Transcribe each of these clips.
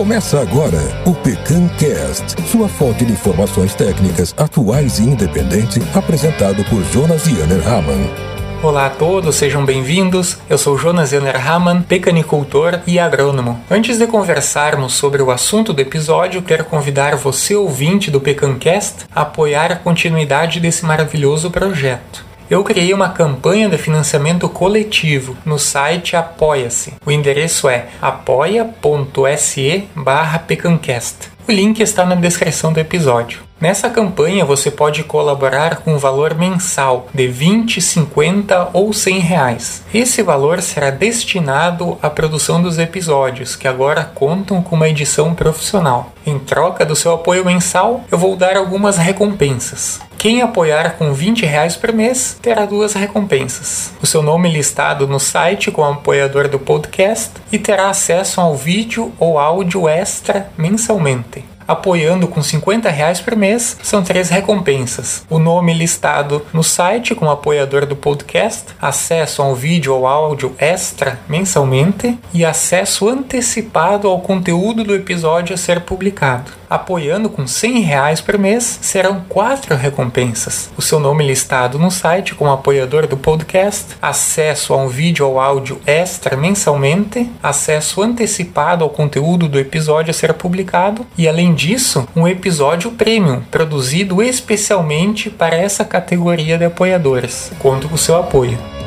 Começa agora o PecanCast, sua fonte de informações técnicas atuais e independente, apresentado por Jonas Yanner Hamann. Olá a todos, sejam bem-vindos. Eu sou Jonas Yanner Hamann, pecanicultor e agrônomo. Antes de conversarmos sobre o assunto do episódio, quero convidar você, ouvinte do PecanCast, a apoiar a continuidade desse maravilhoso projeto eu criei uma campanha de financiamento coletivo no site Apoia-se. O endereço é apoia.se pecancast. O link está na descrição do episódio. Nessa campanha você pode colaborar com um valor mensal de 20, 50 ou 100 reais. Esse valor será destinado à produção dos episódios, que agora contam com uma edição profissional. Em troca do seu apoio mensal, eu vou dar algumas recompensas. Quem apoiar com 20 reais por mês terá duas recompensas. O seu nome listado no site como apoiador do podcast e terá acesso ao vídeo ou áudio extra mensalmente apoiando com 50 reais por mês, são três recompensas. O nome listado no site como apoiador do podcast, acesso a um vídeo ou áudio extra mensalmente e acesso antecipado ao conteúdo do episódio a ser publicado. Apoiando com 100 reais por mês, serão quatro recompensas. O seu nome listado no site como apoiador do podcast, acesso a um vídeo ou áudio extra mensalmente, acesso antecipado ao conteúdo do episódio a ser publicado e, além disso, um episódio premium produzido especialmente para essa categoria de apoiadores. Conto com o seu apoio.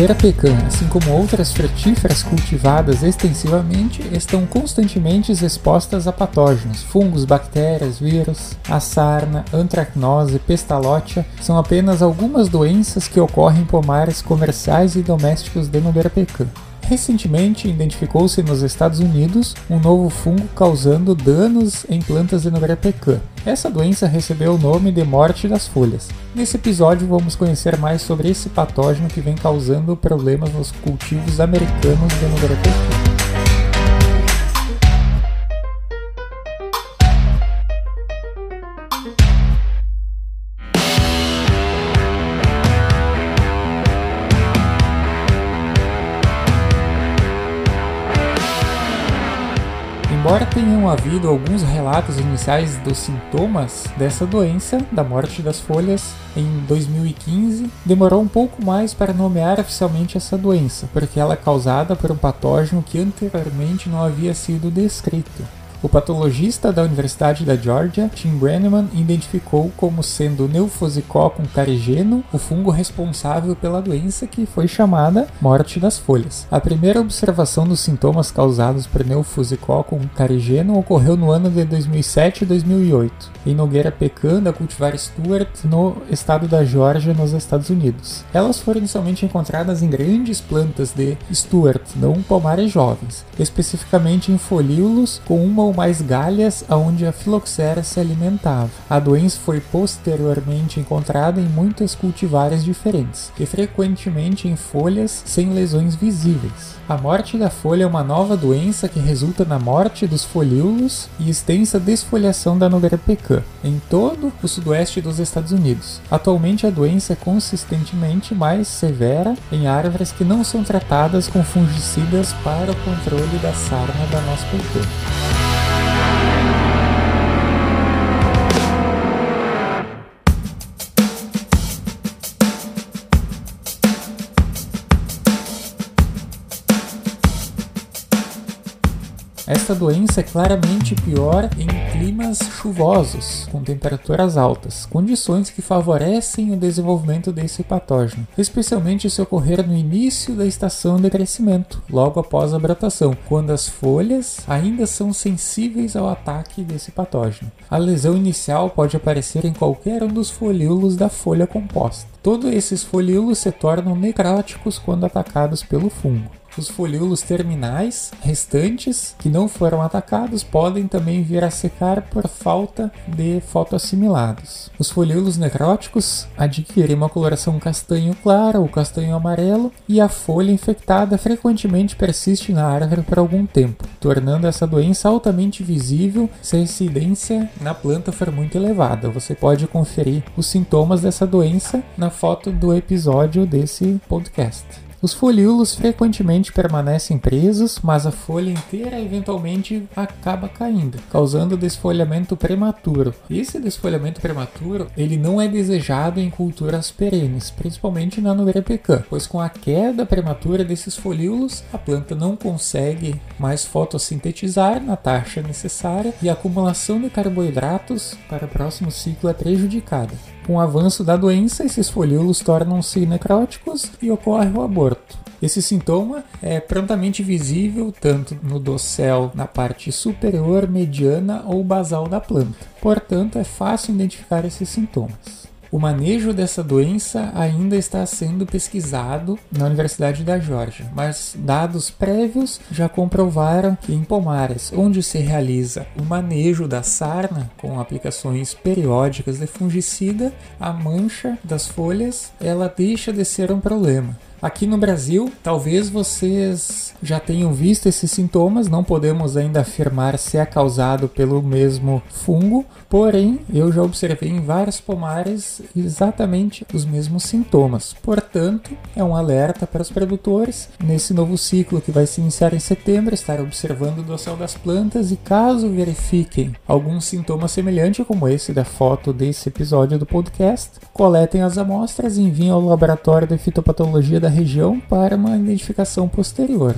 Nogueira pecan, assim como outras frutíferas cultivadas extensivamente, estão constantemente expostas a patógenos, fungos, bactérias, vírus. A sarna, antracnose, pestalótia são apenas algumas doenças que ocorrem em pomares comerciais e domésticos de nogueira pecan. Recentemente, identificou-se nos Estados Unidos um novo fungo causando danos em plantas de Nogueira pecan. Essa doença recebeu o nome de morte das folhas. Nesse episódio, vamos conhecer mais sobre esse patógeno que vem causando problemas nos cultivos americanos de Nogueira Embora tenham havido alguns relatos iniciais dos sintomas dessa doença, da morte das folhas, em 2015, demorou um pouco mais para nomear oficialmente essa doença, porque ela é causada por um patógeno que anteriormente não havia sido descrito. O patologista da Universidade da Georgia, Tim Brenneman, identificou como sendo Neufosicoccum carigeno o fungo responsável pela doença que foi chamada morte das folhas. A primeira observação dos sintomas causados por Neufosicoccum carigeno ocorreu no ano de 2007 e 2008, em Nogueira Pecan da cultivar Stuart, no estado da Georgia, nos Estados Unidos. Elas foram inicialmente encontradas em grandes plantas de Stuart, não pomares jovens, especificamente em folíolos com uma ou mais galhas aonde a filoxera se alimentava. A doença foi posteriormente encontrada em muitas cultivares diferentes e frequentemente em folhas sem lesões visíveis. A morte da folha é uma nova doença que resulta na morte dos folíolos e extensa desfolhação da nogueira pecan em todo o sudoeste dos Estados Unidos. Atualmente a doença é consistentemente mais severa em árvores que não são tratadas com fungicidas para o controle da sarna da nossa pecan. Esta doença é claramente pior em climas chuvosos, com temperaturas altas, condições que favorecem o desenvolvimento desse patógeno, especialmente se ocorrer no início da estação de crescimento, logo após a brotação, quando as folhas ainda são sensíveis ao ataque desse patógeno. A lesão inicial pode aparecer em qualquer um dos folíolos da folha composta. Todos esses folíolos se tornam necróticos quando atacados pelo fungo. Os folíolos terminais restantes que não foram atacados podem também vir a secar por falta de fotoassimilados. Os folíolos necróticos adquirem uma coloração castanho claro ou castanho amarelo e a folha infectada frequentemente persiste na árvore por algum tempo, tornando essa doença altamente visível se a incidência na planta for muito elevada. Você pode conferir os sintomas dessa doença na foto do episódio desse podcast. Os folíolos frequentemente permanecem presos, mas a folha inteira eventualmente acaba caindo, causando desfolhamento prematuro. Esse desfolhamento prematuro ele não é desejado em culturas perenes, principalmente na nogueira pecan, pois com a queda prematura desses folíolos, a planta não consegue mais fotossintetizar na taxa necessária e a acumulação de carboidratos para o próximo ciclo é prejudicada. Com o avanço da doença, esses folíolos tornam-se necróticos e ocorre o aborto. Esse sintoma é prontamente visível tanto no dossel na parte superior, mediana ou basal da planta. Portanto, é fácil identificar esses sintomas. O manejo dessa doença ainda está sendo pesquisado na Universidade da Geórgia, mas dados prévios já comprovaram que em pomares, onde se realiza o manejo da sarna com aplicações periódicas de fungicida, a mancha das folhas ela deixa de ser um problema. Aqui no Brasil, talvez vocês já tenham visto esses sintomas, não podemos ainda afirmar se é causado pelo mesmo fungo, porém eu já observei em vários pomares exatamente os mesmos sintomas. Portanto, é um alerta para os produtores nesse novo ciclo que vai se iniciar em setembro, estar observando o dossel das plantas e caso verifiquem algum sintoma semelhante como esse da foto desse episódio do podcast, coletem as amostras e enviem ao laboratório de fitopatologia da região para uma identificação posterior.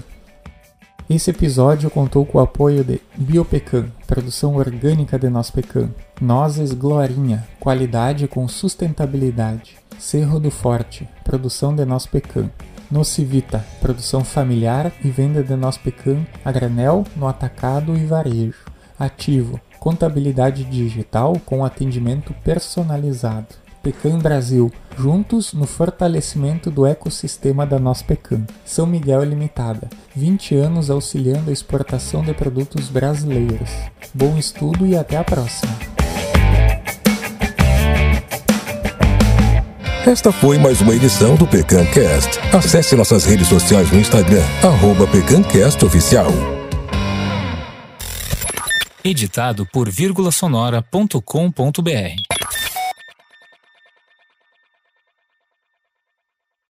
Esse episódio contou com o apoio de Biopecan, produção orgânica de noz pecan, Nozes Glorinha, qualidade com sustentabilidade, Cerro do Forte, produção de noz pecan, Nocivita, produção familiar e venda de noz pecan a granel, no atacado e varejo. Ativo, contabilidade digital com atendimento personalizado. Pecan Brasil, juntos no fortalecimento do ecossistema da nossa Pecan. São Miguel Limitada, 20 anos auxiliando a exportação de produtos brasileiros. Bom estudo e até a próxima. Esta foi mais uma edição do PecanCast. Acesse nossas redes sociais no Instagram, arroba PecanCastOficial. Editado por vírgulasonora.com.br